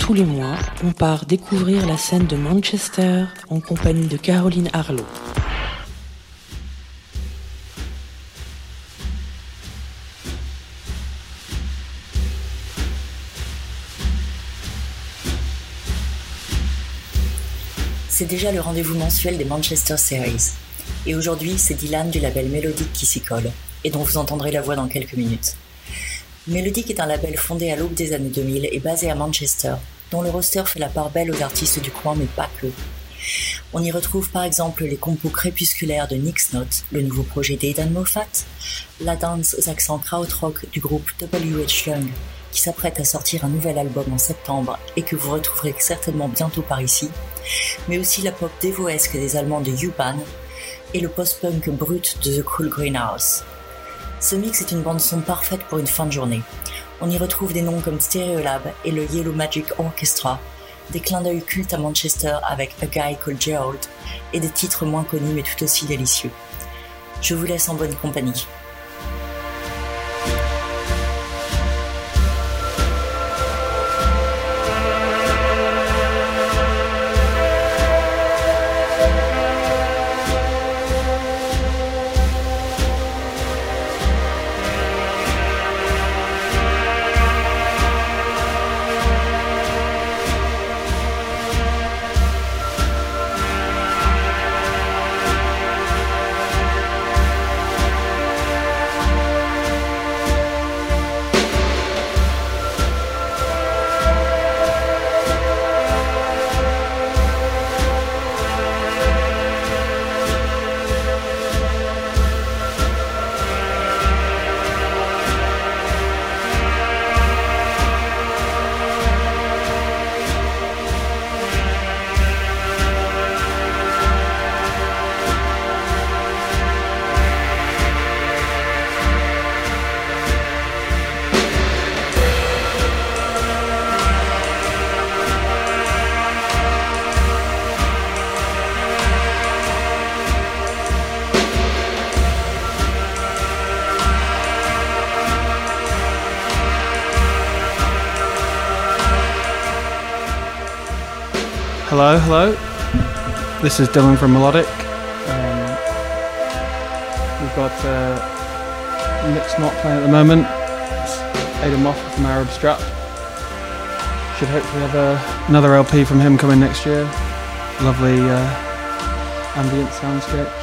Tous les mois, on part découvrir la scène de Manchester en compagnie de Caroline Harlow. C'est déjà le rendez-vous mensuel des Manchester Series. Et aujourd'hui, c'est Dylan du label Mélodique qui s'y colle, et dont vous entendrez la voix dans quelques minutes. Mélodique est un label fondé à l'aube des années 2000 et basé à Manchester, dont le roster fait la part belle aux artistes du coin, mais pas que. On y retrouve par exemple les compos crépusculaires de Nick's Note, le nouveau projet d'Aidan Moffat, la danse aux accents krautrock du groupe W.H. Young, qui s'apprête à sortir un nouvel album en septembre et que vous retrouverez certainement bientôt par ici, mais aussi la pop dévoesque des Allemands de U-Bahn et le post-punk brut de The Cool Greenhouse. Ce mix est une bande-son parfaite pour une fin de journée. On y retrouve des noms comme Stereolab et le Yellow Magic Orchestra, des clins d'œil cultes à Manchester avec A Guy Called Gerald et des titres moins connus mais tout aussi délicieux. Je vous laisse en bonne compagnie. Hello, hello. This is Dylan from Melodic. Um, we've got uh, Nyx Nótt playing at the moment. It's Aidan Moffat from Arab Strap. Should hopefully have uh, another LP from him coming next year. Lovely uh, ambient soundscape.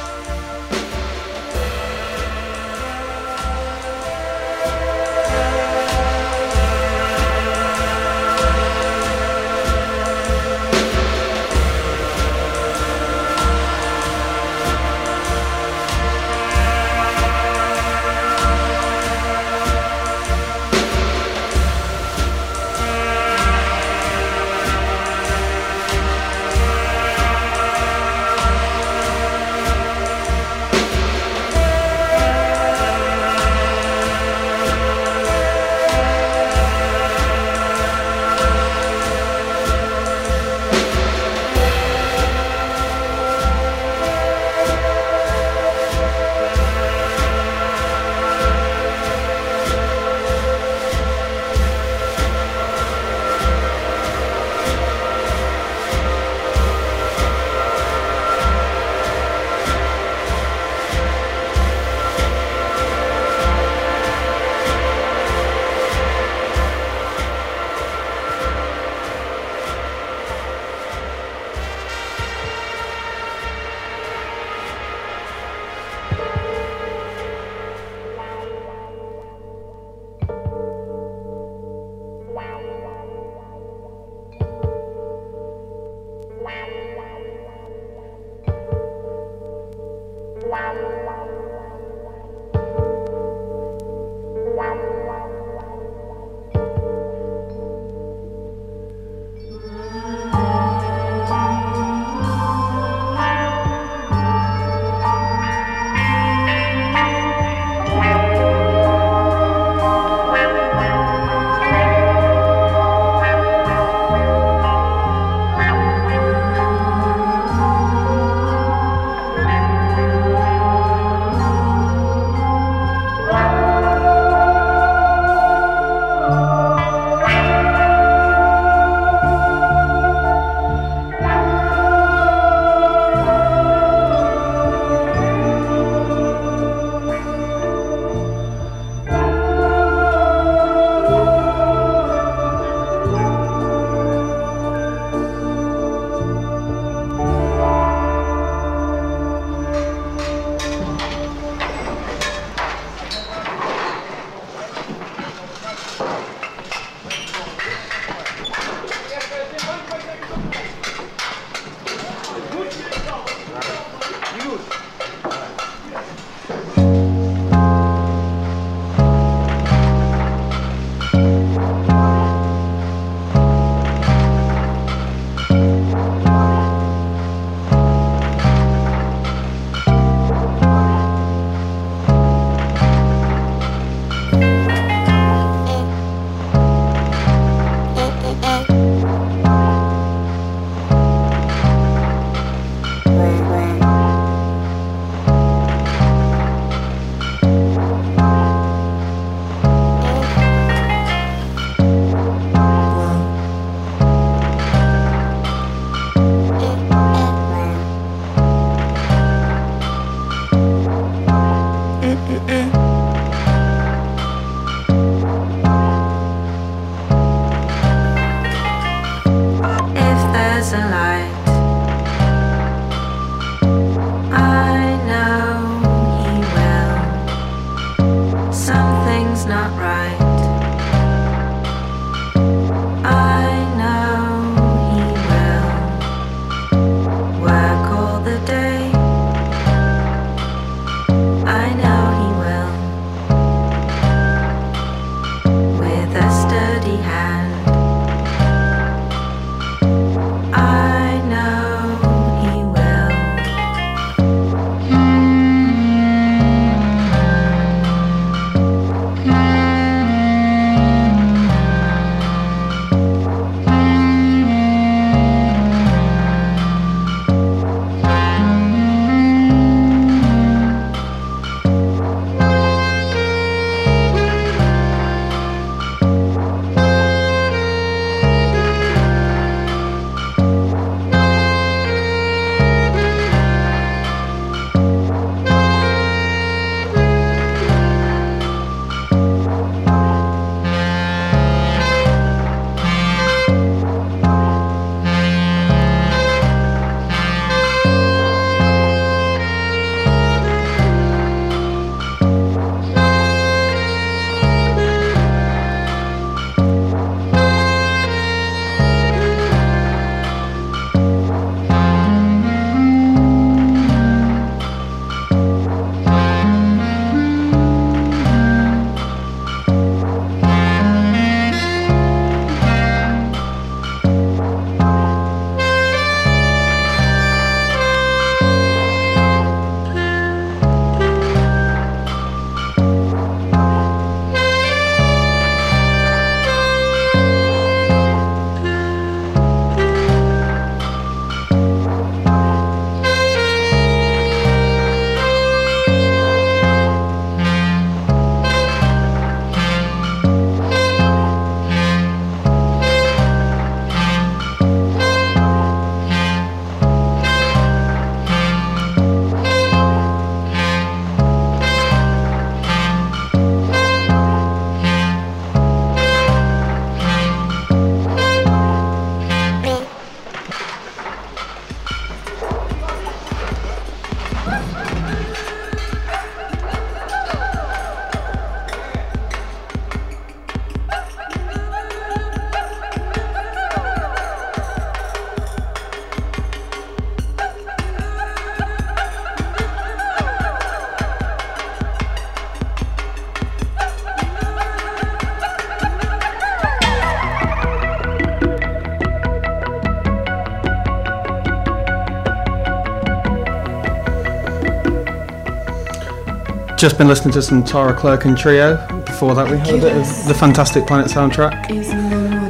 Just been listening to some Tara Clerkin Trio. Before that, we had a bit of the Fantastic Planet soundtrack.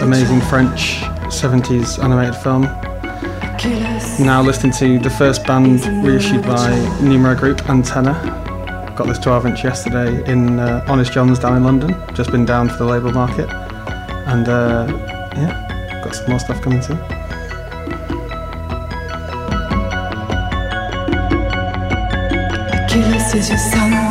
Amazing French 70s animated film. Now listening to the first band reissued by Numero Group, Antenna. Got this 12 inch yesterday in uh, Honest Jon's down in London. Just been down for the label market. And uh, yeah, got some more stuff coming soon. Achilles is your son.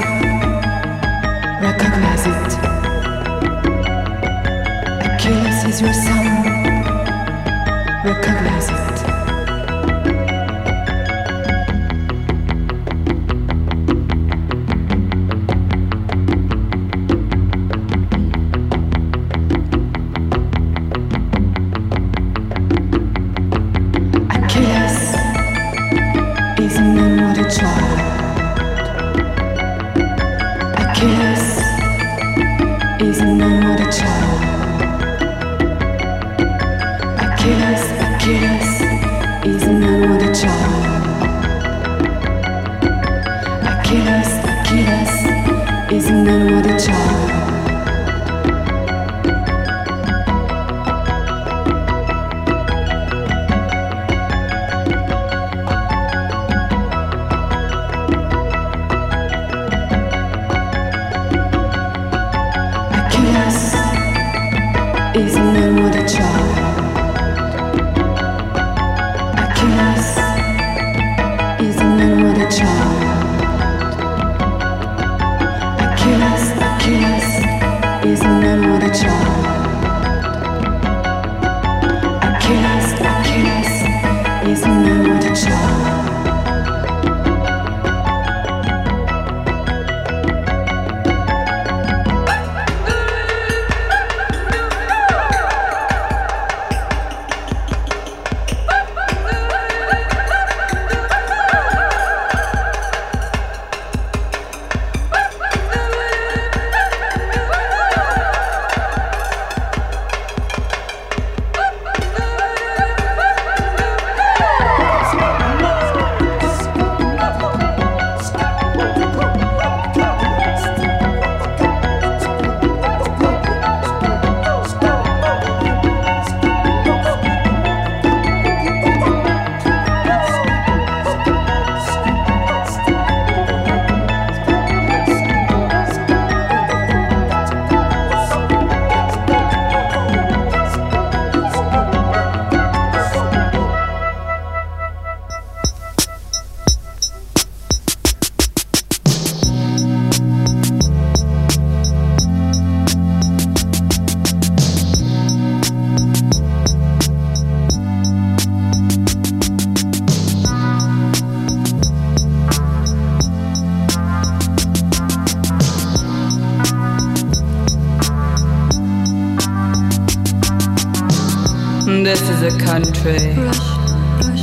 Country.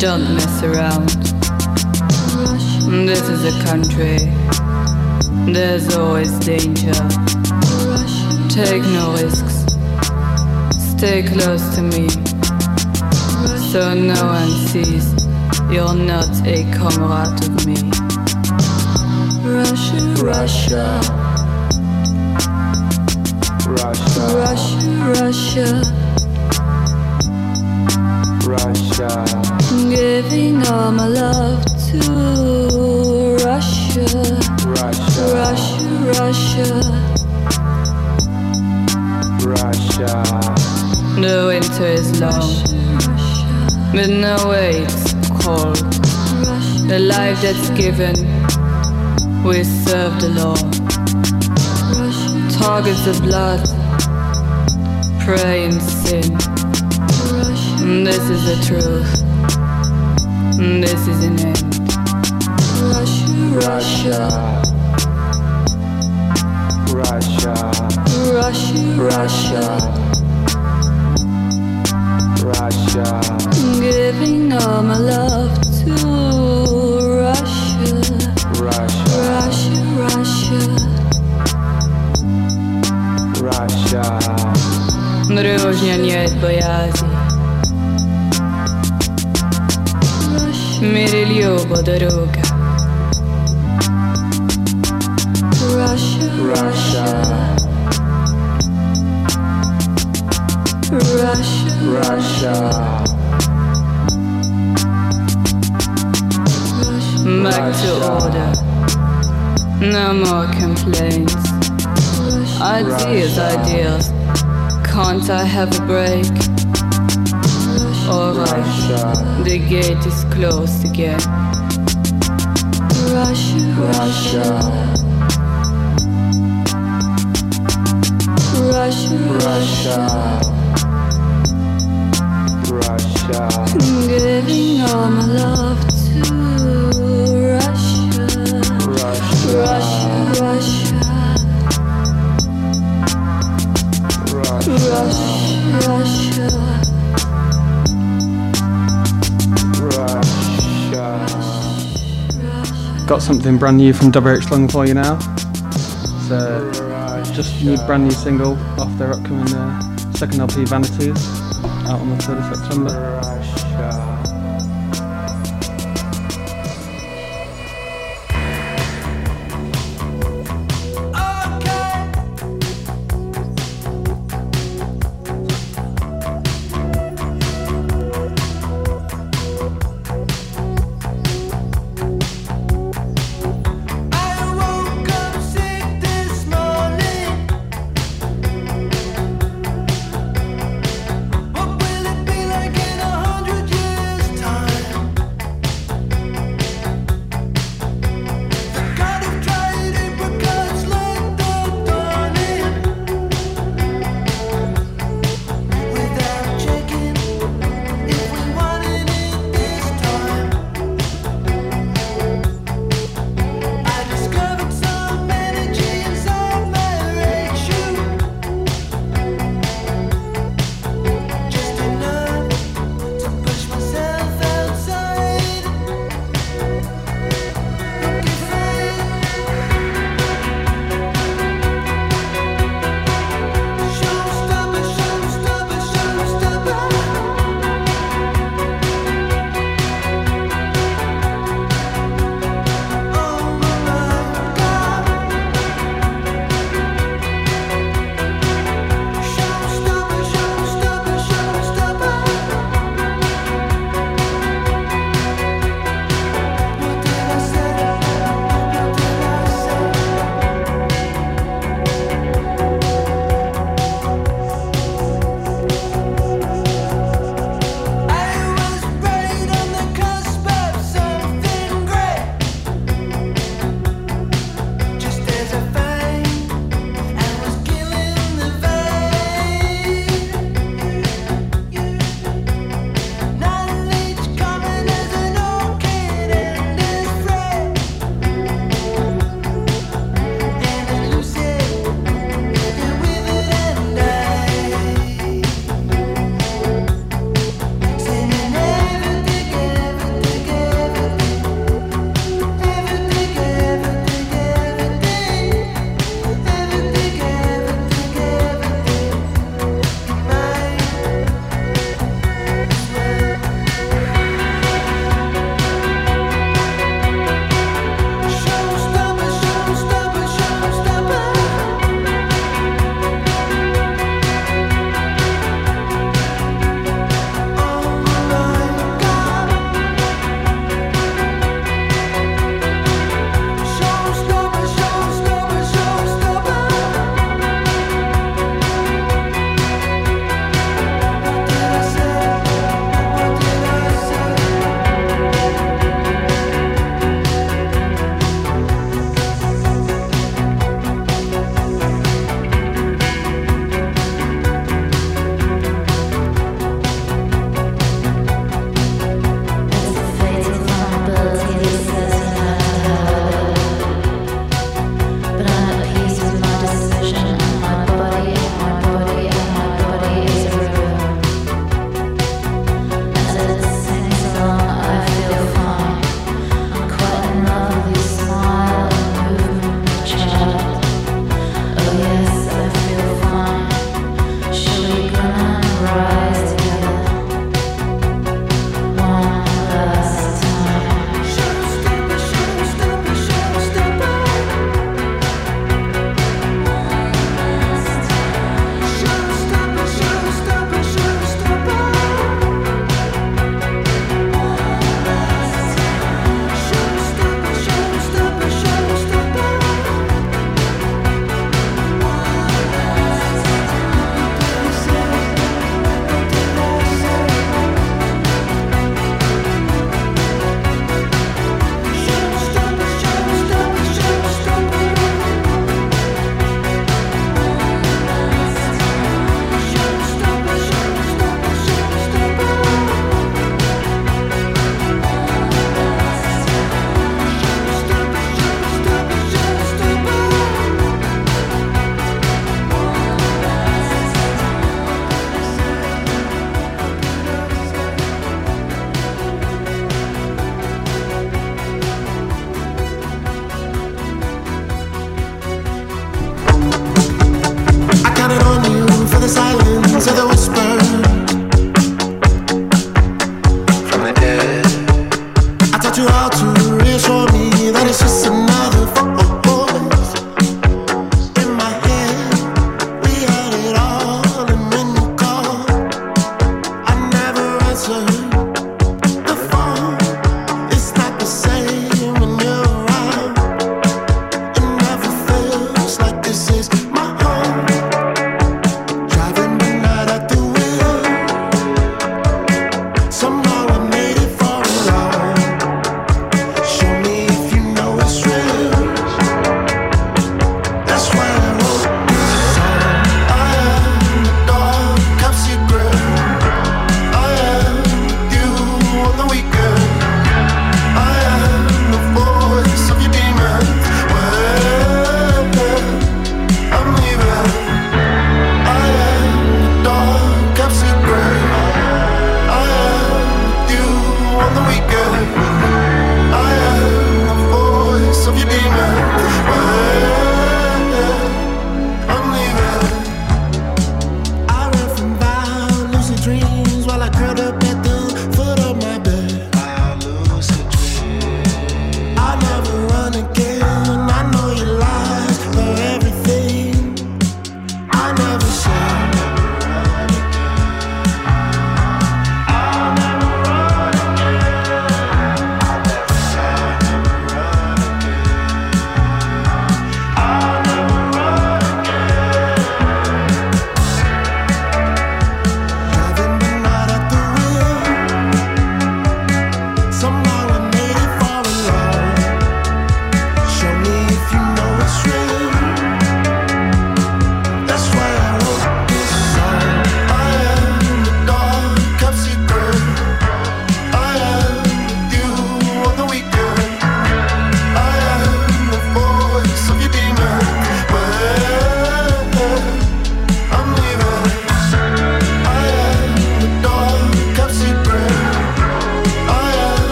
Don't mess around. This is a country. There's always danger. Take no risks. Stay close to me. So no one sees you're not a comrade of me. Russia, Russia, Russia, Russia, Russia. Russia, Giving all my love to Russia, Russia, Russia, Russia. Russia, The winter is long, but no way it's cold. The life that's given, we serve the Lord. Targets of blood, pray and sin. This is the truth. This is an end. Russia, Russia, Russia, Russia, Russia. Russia, Giving all my love to Russia, Russia, Russia, Russia. Russia, Дружня нет मेरे लिए वो दरोगा Russia, Russia, Back to order. No more complaints. Ideas, ideas. Can't I have a break? Alright, Russia, the gate is closed again. Russia, Russia, Russia, Russia, Russia, Giving all my love to Russia, Russia, Russia, Russia, Russia, Russia. Got something brand new from WH Lung for you now. It's uh, just new brand new single off their upcoming uh, second LP Vanities out on the 3rd of September. Russia.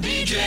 DJ.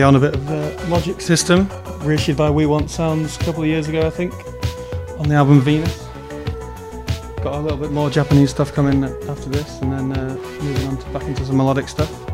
On a bit of the Logic system, reissued by We Want Sounds a couple of years ago, I think, on the album Venus. Got a little bit more Japanese stuff coming after this, and then uh, moving on to back into some melodic stuff.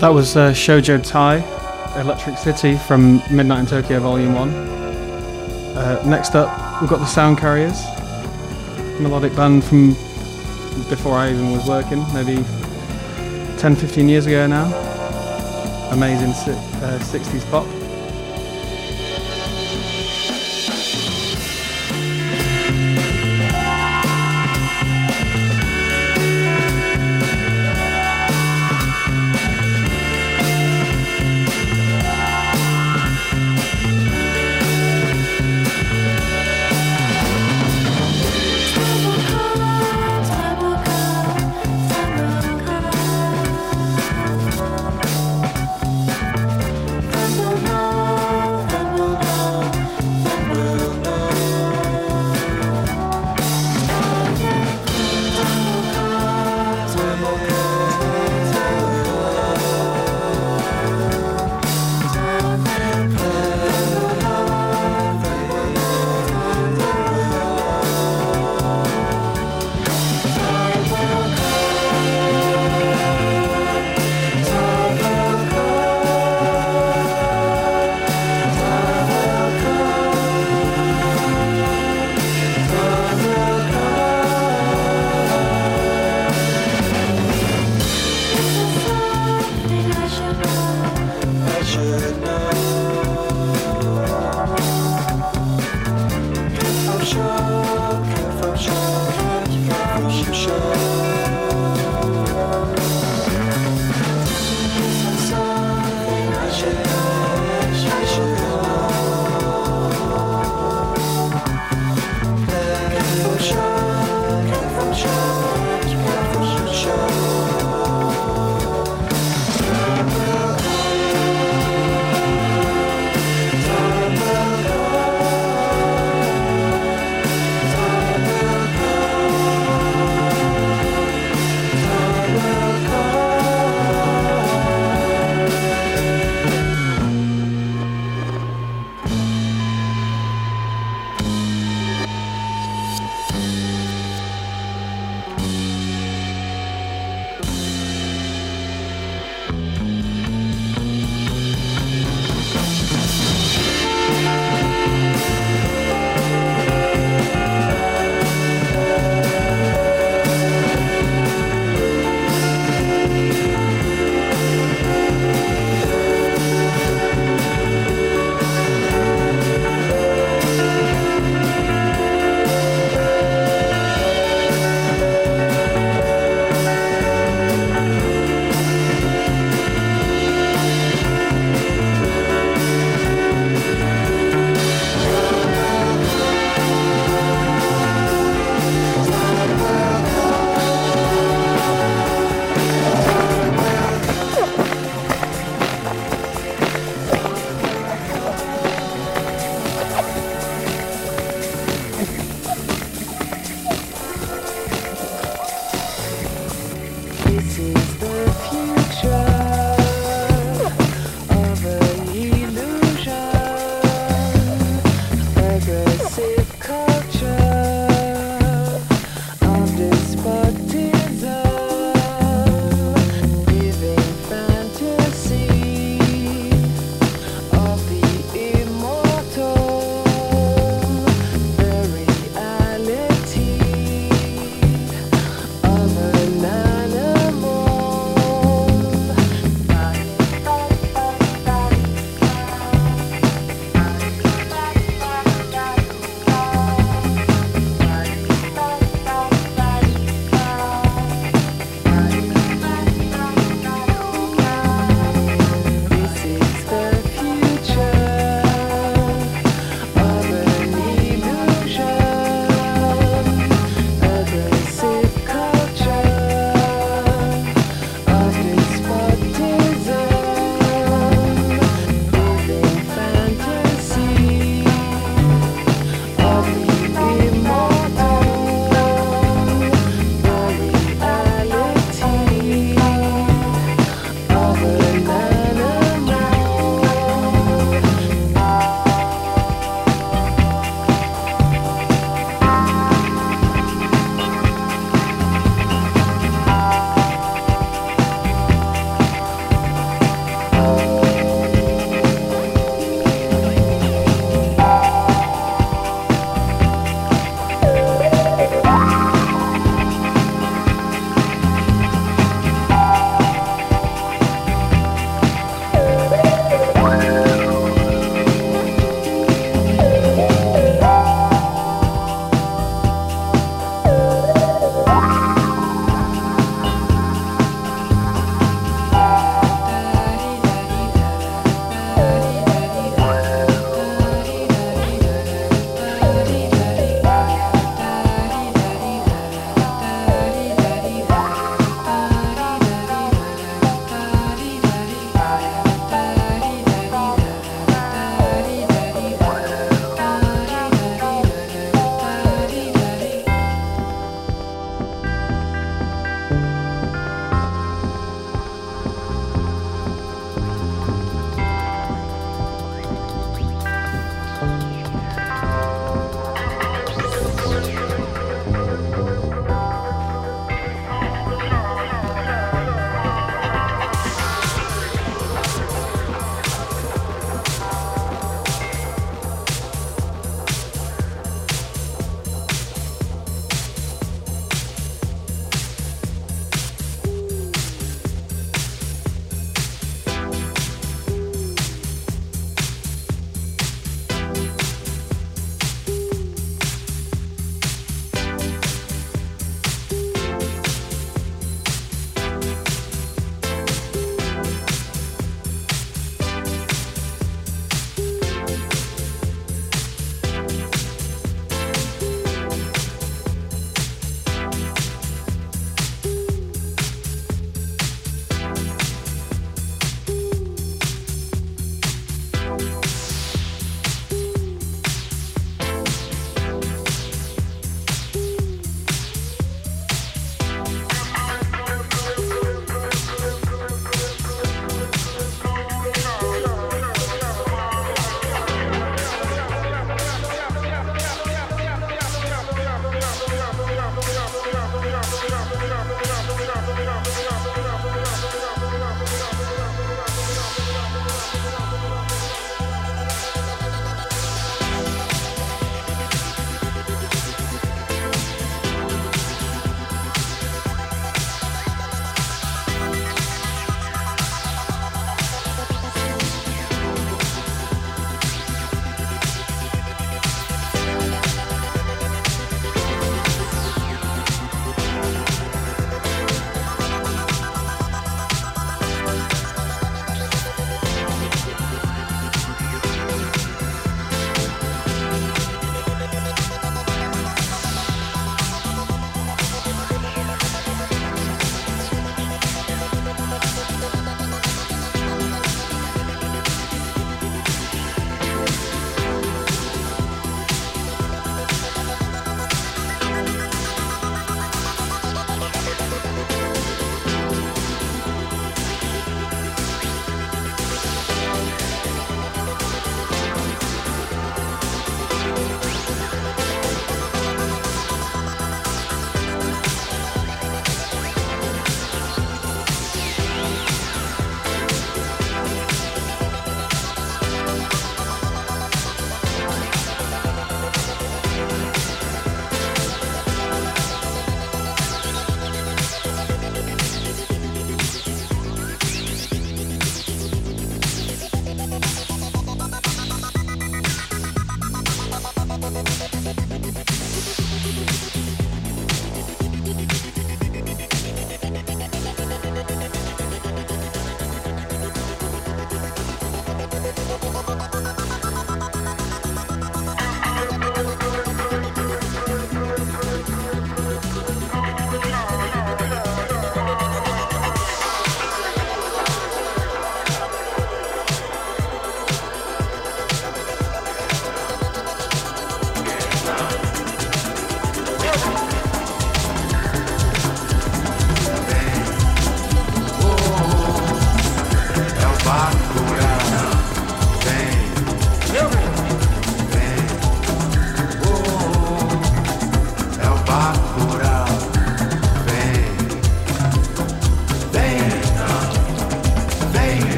That was uh, Shoujo Tai, Electric City from Midnight in Tokyo Volume 1. Uh, next up, we've got the Sound Carriers, melodic band from before I even was working, maybe 10 15 years ago now. Amazing si- uh, 60s pop.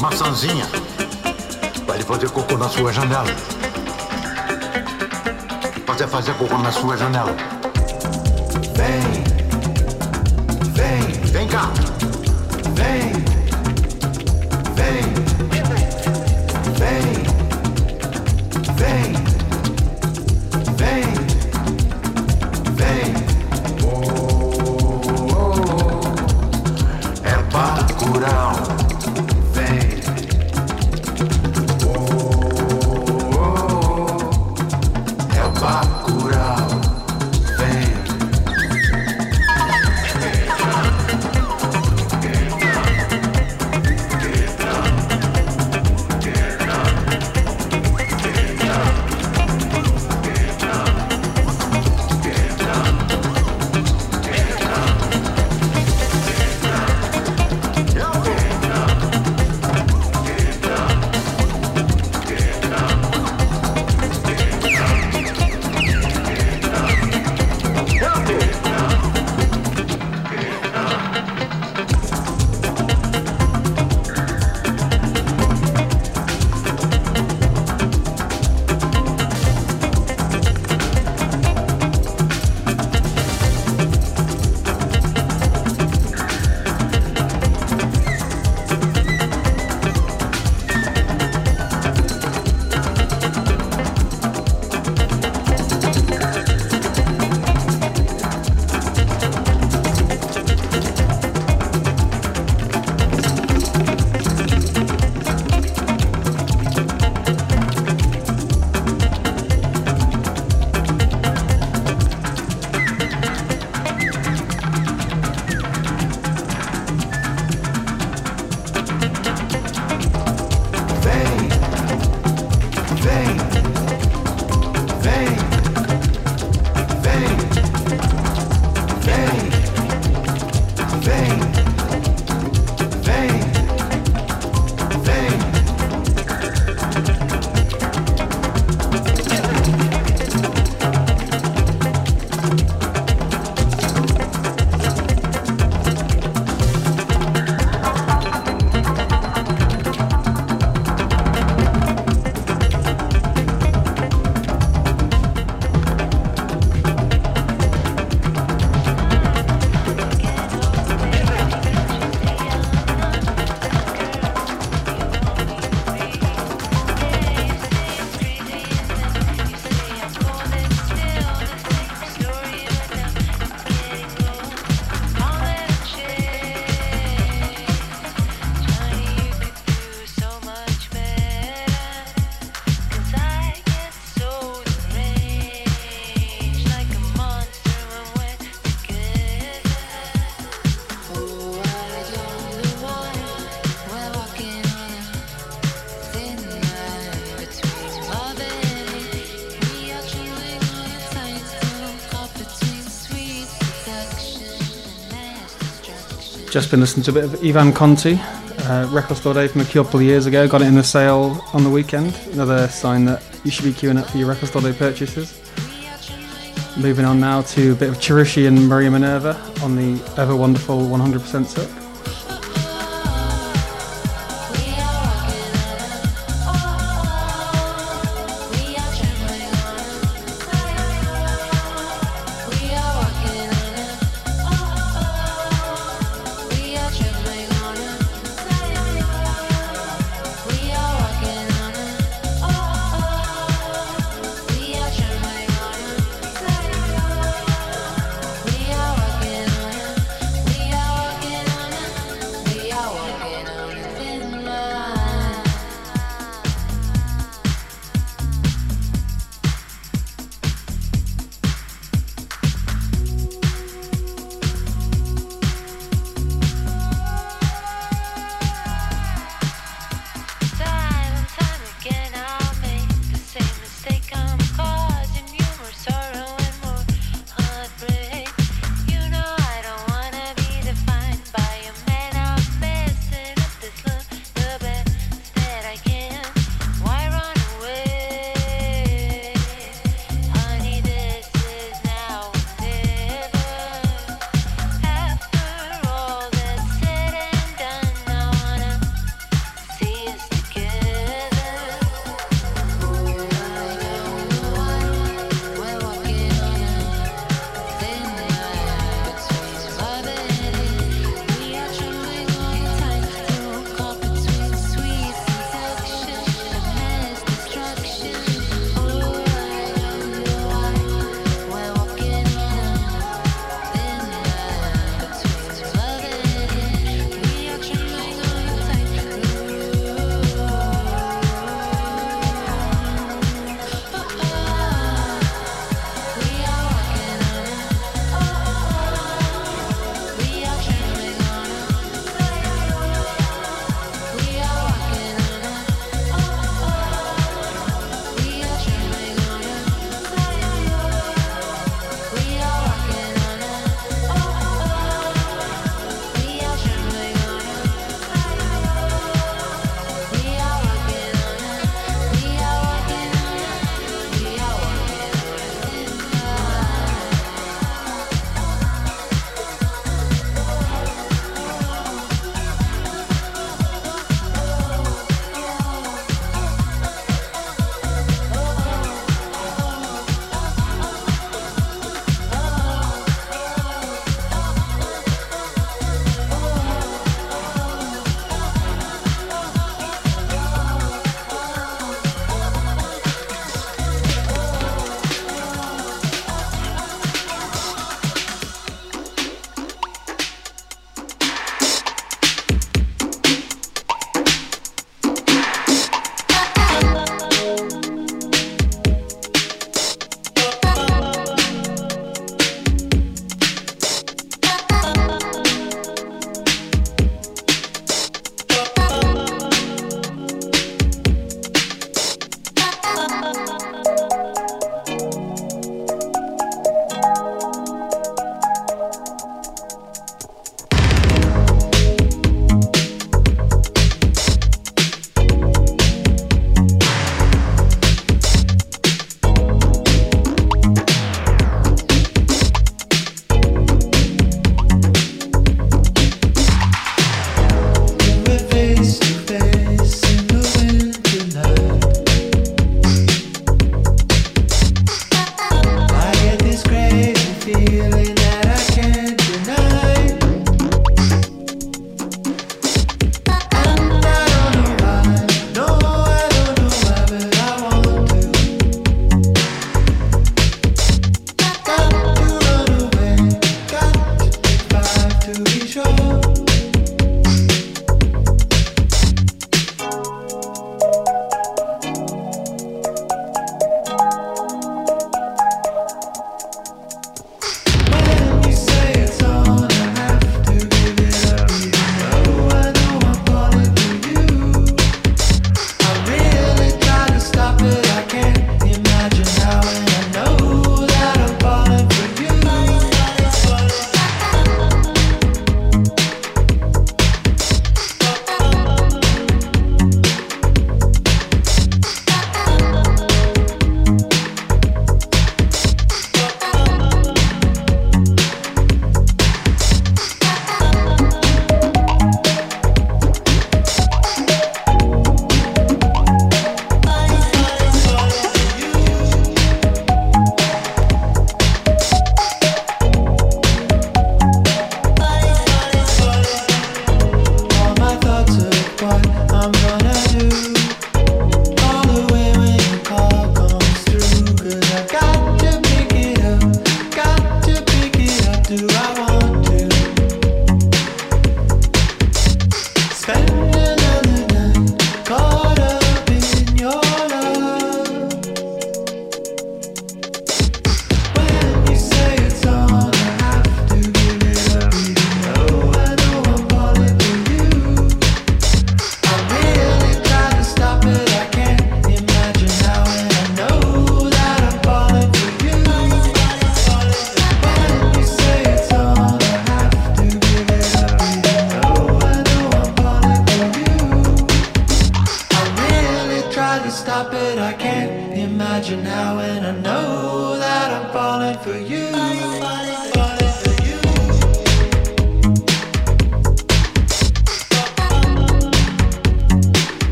Maçãzinha. Vai ele fazer cocô na sua janela. Fazer fazer cocô na sua janela. Vem. Vem. Vem cá. Vem. Vem. Just been listening to a bit of Ivan Conti, uh, record store day from a couple of years ago. Got it in the sale on the weekend. Another sign that you should be queuing up for your record store day purchases. Moving on now to a bit of Chirishi and Maria Minerva on the ever wonderful 100% Silk.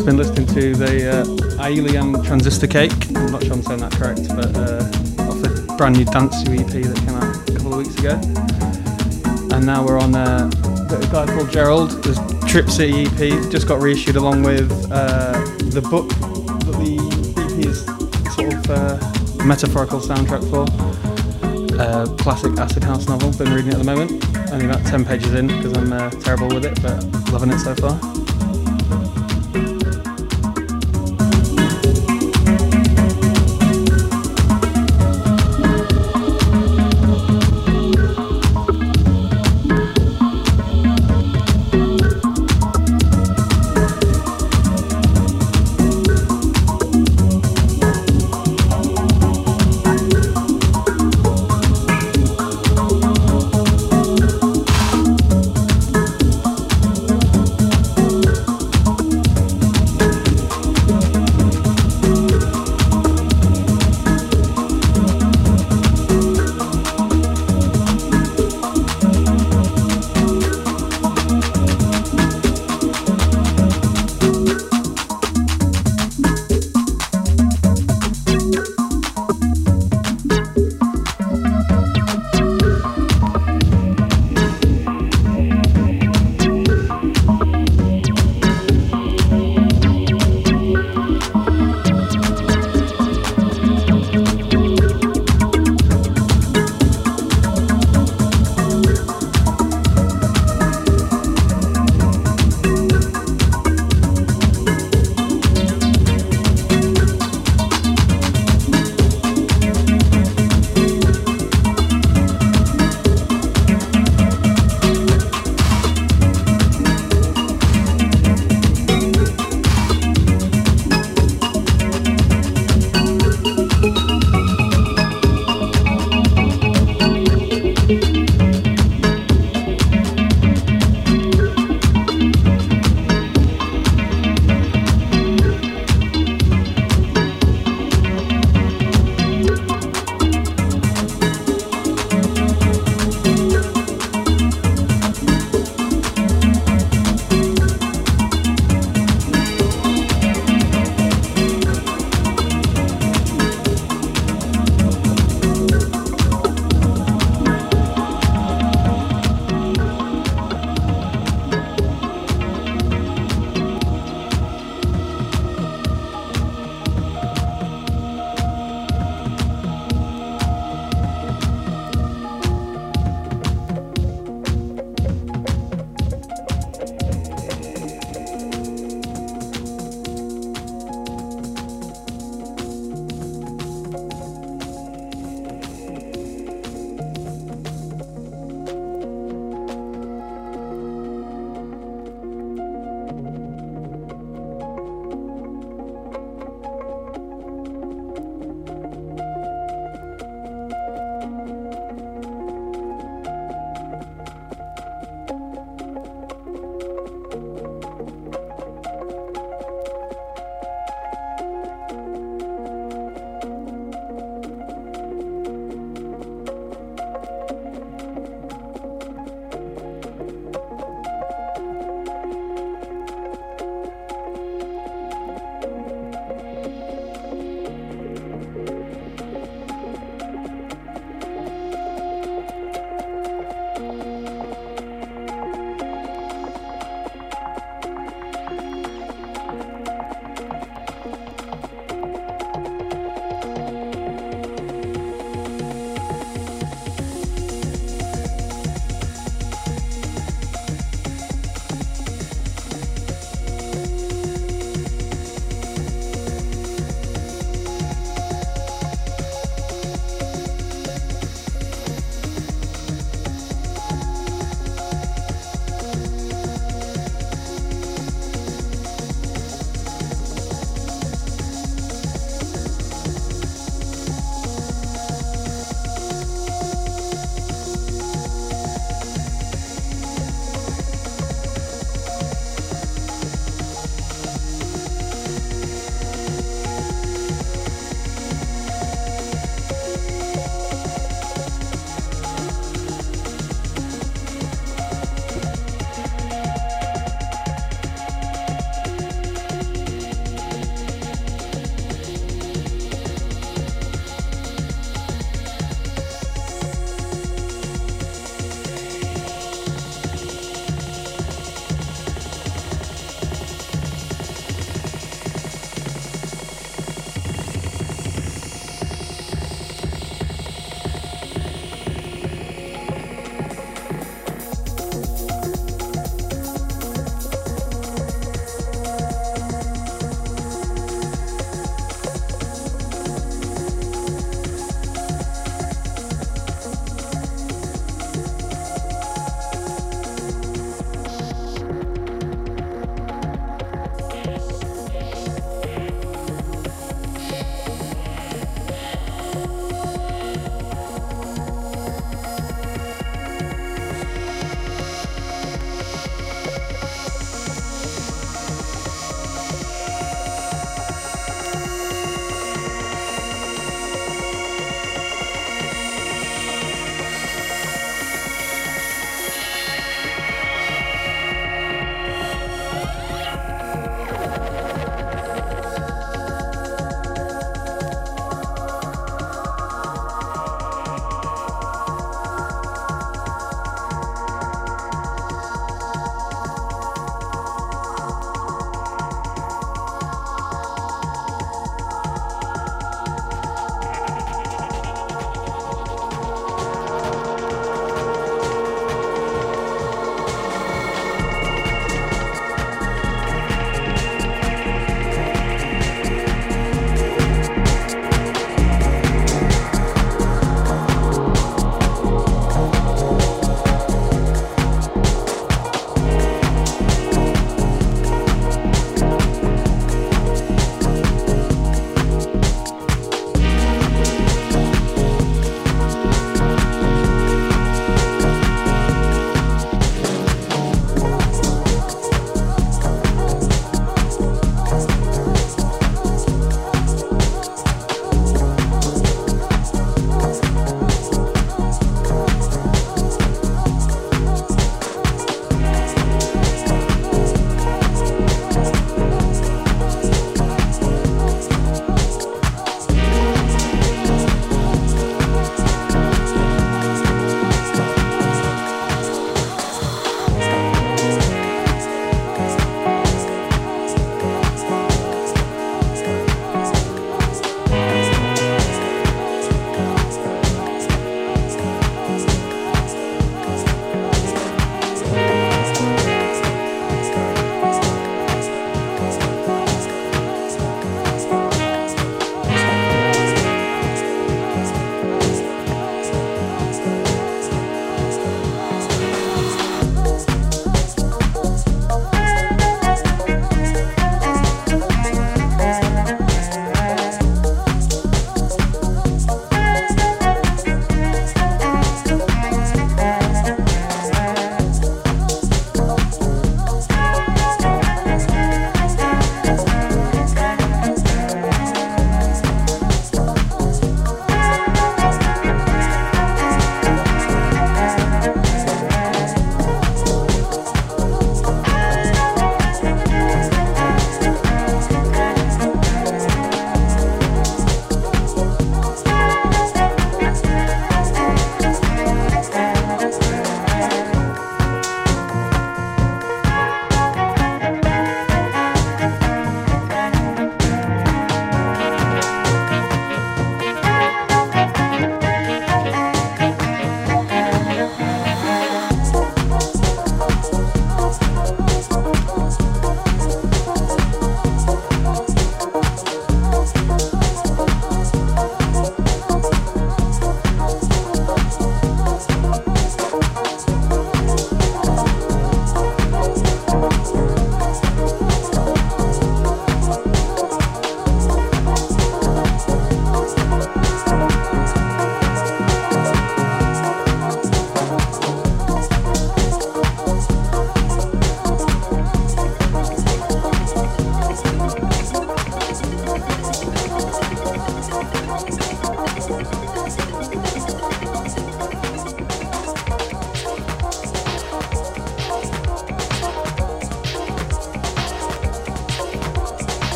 Just been listening to the uh, Alien Transistor Cake. I'm not sure I'm saying that correct, but uh, off the brand new Dance EP that came out a couple of weeks ago. And now we're on uh, a guy called Gerald. There's Trip City EP, just got reissued along with uh, the book that the EP is sort of uh, metaphorical soundtrack for. Uh, classic acid house novel. Been reading it at the moment. Only about ten pages in because I'm uh, terrible with it, but loving it so far.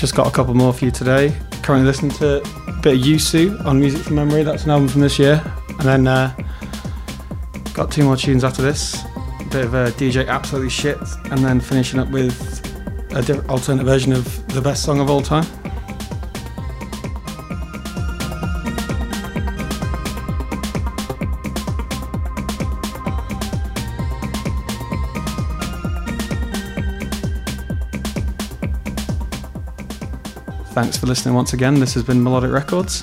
Just got a couple more for you today. Currently listening to a bit of Yu Su on Music from Memory. That's an album from this year. And then uh, got two more tunes after this. A bit of a DJ Absolutely Shit. And then finishing up with an alternate version of the best song of all time. Thanks for listening once again. This has been Melodic Records.